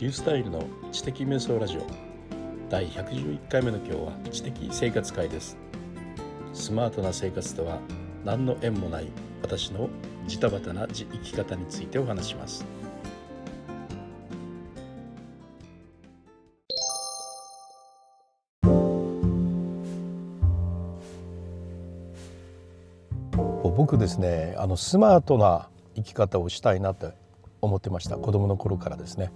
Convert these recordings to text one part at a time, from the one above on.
リュースタイルの知的瞑想ラジオ。第111回目の今日は知的生活会です。スマートな生活とは何の縁もない私のジタバタな生き方についてお話します。僕ですねあのスマートな生き方をしたいなって思ってました。子供の頃からですね。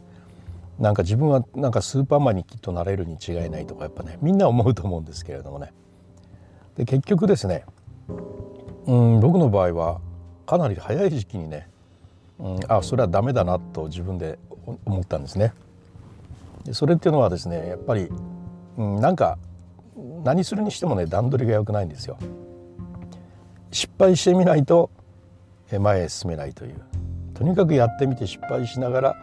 なんか自分はなんかスーパーマンにきっとなれるに違いないとかやっぱねみんな思うと思うんですけれどもね。で結局ですねうん僕の場合はかなり早い時期にね、うん、あそれはダメだなと自分で思ったんですね。でそれっていうのはですねやっぱり、うん、なんか何するにしてもね段取りが良くないんですよ。失敗してみないと前へ進めないという。とにかくやってみて失敗しながら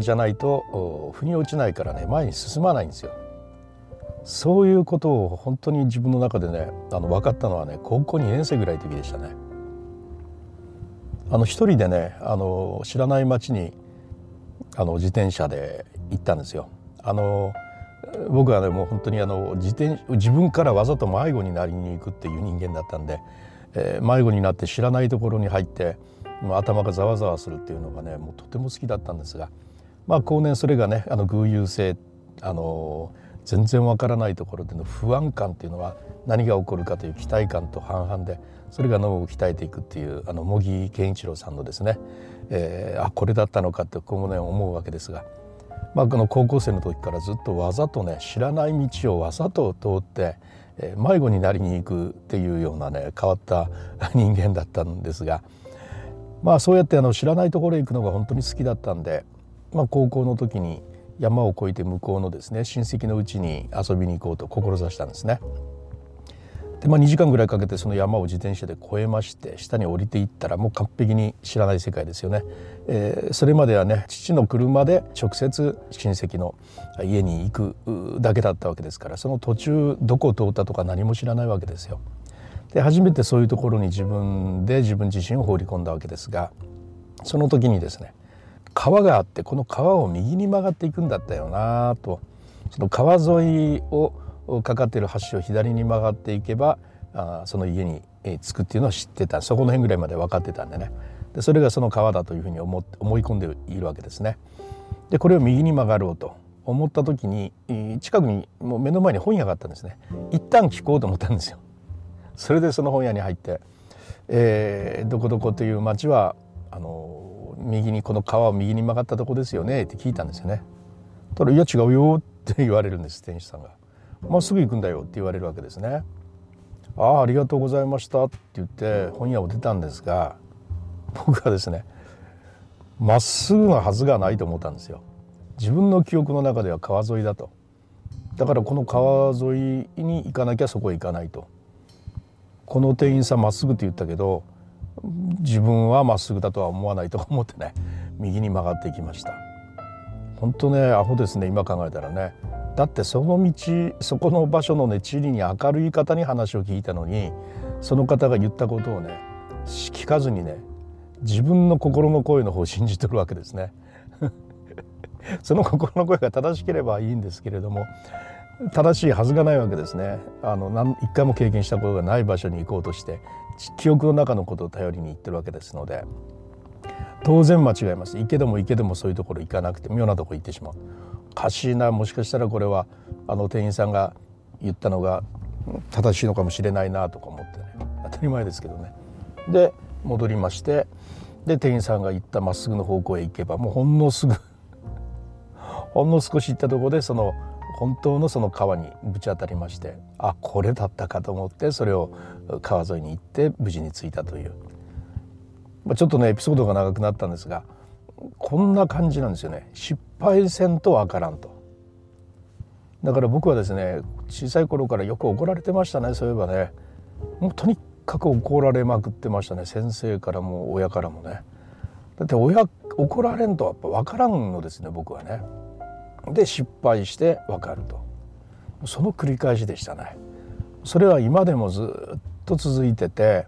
じゃないと腑に落ちないからね前に進まないんですよ。そういうことを本当に自分の中でねあの分かったのはね高校2年生ぐらいの時でしたね。あの一人でねあの知らない町にあの自転車で行ったんですよ。あの僕はねもう本当にあの自転自分からわざと迷子になりに行くっていう人間だったんで、えー、迷子になって知らないところに入って頭がざわざわするっていうのがねもうとても好きだったんですがまあ後年それがねあの偶有性あの全然わからないところでの不安感っていうのは何が起こるかという期待感と半々でそれが脳を鍛えていくっていうあの茂木健一郎さんのですね、えー、あこれだったのかって今後ね思うわけですが、まあ、この高校生の時からずっとわざとね知らない道をわざと通って迷子になりに行くっていうようなね変わった人間だったんですが。まあそうやってあの知らないところへ行くのが本当に好きだったんで、まあ、高校の時に山を越えて向こうのですね親戚のうちに遊びに行こうと志したんですね。でまあ、2時間ぐらいかけてその山を自転車で越えまして下に降りていったらもう完璧に知らない世界ですよね、えー、それまではね父の車で直接親戚の家に行くだけだったわけですからその途中どこを通ったとか何も知らないわけですよ。で初めてそういうところに自分で自分自身を放り込んだわけですがその時にですね川があってこの川を右に曲がっていくんだったよなと。その川沿いをかかっている橋を左に曲がっていけばあその家に着くっていうのを知ってた。そこの辺ぐらいまで分かってたんでね。でそれがその川だというふうに思思い込んでいるわけですね。でこれを右に曲がろうと。思った時に近くにもう目の前に本屋があったんですね。一旦聞こうと思ったんですよ。それでその本屋に入って「えー、どこどこという町はあの右にこの川を右に曲がったとこですよね」って聞いたんですよね。ただ「いや違うよ」って言われるんです店主さんが。まっすぐ行くんだよって言われるわけですね。ああありがとうございましたって言って本屋を出たんですが僕はですねまっすぐなはずがないと思ったんですよ。自分の記憶の中では川沿いだと。だからこの川沿いに行かなきゃそこへ行かないと。この店員さんまっすぐって言ったけど自分はまっすぐだとは思わないと思ってね 右に曲がっていきました。本当ねアホですね今考えたらね。だってその道そこの場所のね地理に明るい方に話を聞いたのにその方が言ったことをね聞かずにね自分の心の声の方を信じてるわけですね。その心の声が正しければいいんですけれども正しいはずがないわけですね。あの何一回も経験したことがない場所に行こうとして記憶の中のことを頼りに行ってるわけですので。当然間違えます。行けども行けどもそういうところ行かなくて妙なとこ行ってしまう。おかしいな。もしかしたらこれはあの店員さんが言ったのが正しいのかもしれないなとか思ってね。当たり前ですけどね。で戻りましてで店員さんが言ったまっすぐの方向へ行けばもうほんのすぐほんの少し行ったところでその本当のその川にぶち当たりましてあこれだったかと思ってそれを川沿いに行って無事に着いたという、まあ、ちょっとねエピソードが長くなったんですがこんな感じなんですよね。失敗せんとわからんと。だから僕はですね小さい頃からよく怒られてましたねそういえばね。もうとにかく怒られまくってましたね先生からも親からもね。だって親怒られんとやっぱ分からんのですね僕はね。で失敗して分かると。その繰り返しでしたね。それは今でもずっと続いてて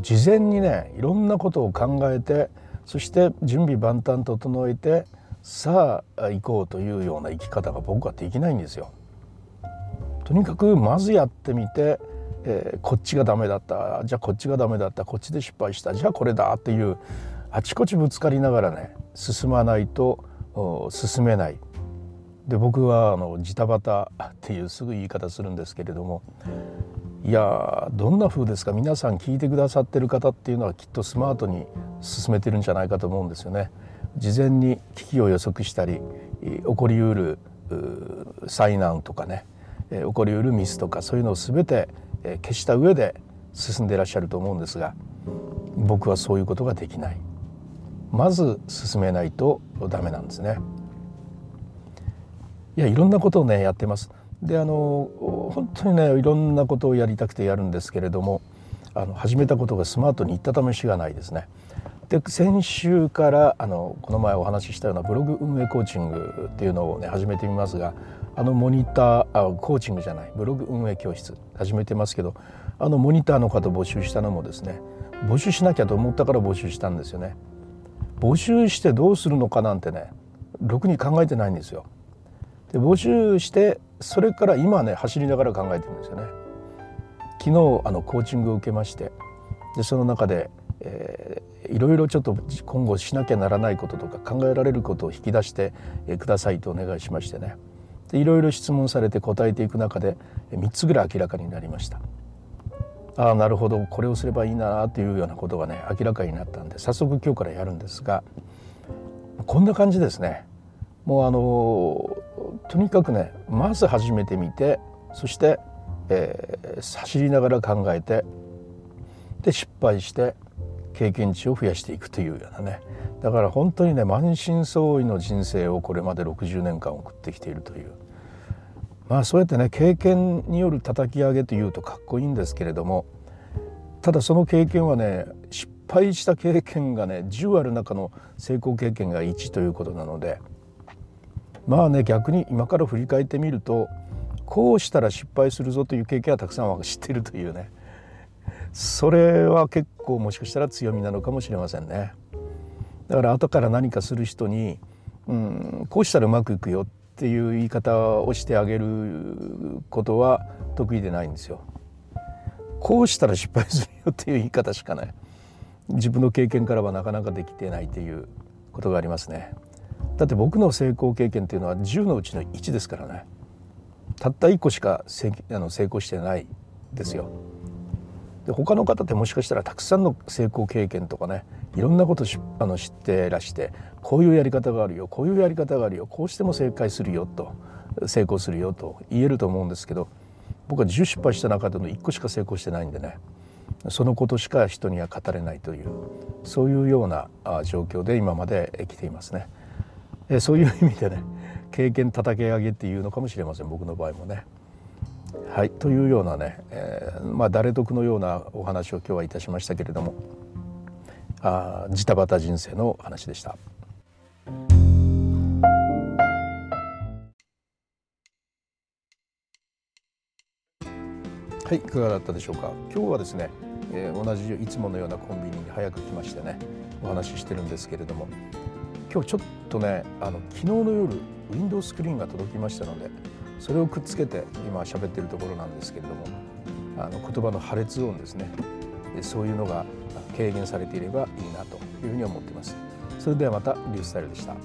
事前にねいろんなことを考えてそして準備万端整えてさあ行こうというような生き方が僕はできないんですよ。とにかくまずやってみて、えー、こっちがダメだったじゃあこっちがダメだったこっちで失敗したじゃあこれだっていうあちこちぶつかりながらね進まないと進めない。で僕はあのジタバタっていうすぐ言い方するんですけれどもいやどんな風ですか皆さん聞いてくださってる方っていうのはきっとスマートに進めてるんじゃないかと思うんですよね。事前に危機を予測したり起こりうる災難とかね起こりうるミスとかそういうのを全て消した上で進んでいらっしゃると思うんですが僕はそういうことができない。まず進めないとダメなんですね。いやいろんなことをねやってます。であの本当にねいろんなことをやりたくてやるんですけれどもあの始めたことがスマートにいった試しがないですね。で先週からあのこの前お話ししたようなブログ運営コーチングっていうのをね始めてみますがあのモニターあコーチングじゃないブログ運営教室始めてますけどあのモニターの方募集したのもですね募集しなきゃと思ったから募集したんですよね。募集してどうするのかなんてねろくに考えてないんですよ。で募集してそれから今ね走りながら考えてるんですよね。昨日あのコーチングを受けましてでその中で、えー、いろいろちょっと今後しなきゃならないこととか考えられることを引き出してくださいとお願いしましてねでいろいろ質問されて答えていく中で3つぐらい明らかになりました。ああなるほどこれをすればいいなというようなことがね明らかになったんで早速今日からやるんですがこんな感じですね。もうあのとにかくねまず始めてみてそして、えー、走りながら考えてで失敗して経験値を増やしていくというようなね。だから本当にね満身創痍の人生をこれまで60年間送ってきているという。まあそうやってね経験による叩き上げというとかっこいいんですけれどもただその経験はね失敗した経験がね10ある中の成功経験が1ということなのでまあね逆に今から振り返ってみるとこうしたら失敗するぞという経験はたくさんは知ってるというねそれは結構もしかしたら強みなのかもしれませんね。だから後から何かする人に、うん、こうしたらうまくいくよっていう言い方をしてあげることは得意でないんですよ。こうしたら失敗するよっていう言い方しかない自分の経験からはなかなかできてないっていうことがありますね。だって僕の成功経験っていうのは10のうちの1ですからねたった1個しか成あの成功してないですよ。で他の方ってもしかしたらたくさんの成功経験とかねいろんなことあの知ってらしてこういうやり方があるよこういうやり方があるよこうしても正解するよと成功するよと言えると思うんですけど僕は10失敗した中での1個しか成功してないんでねそのことしか人には語れないというそういうような状況で今まで生きていますね。えそういう意味でね経験叩き上げっていうのかもしれません。僕の場合もね。はい。というようなね、えー、まあ誰得のようなお話を今日はいたしましたけれども。あジタバタ人生の話でした。はい。いかがだったでしょうか。今日はですね、えー、同じいつものようなコンビニに早く来ましてねお話ししてるんですけれども。今日ちょっとねあの昨日の夜ウィンドウスクリーンが届きましたのでそれをくっつけて今喋ってるところなんですけれどもあの言葉の破裂音ですねそういうのが軽減されていればいいなというふうに思っています。それではまたリュースタイルでした。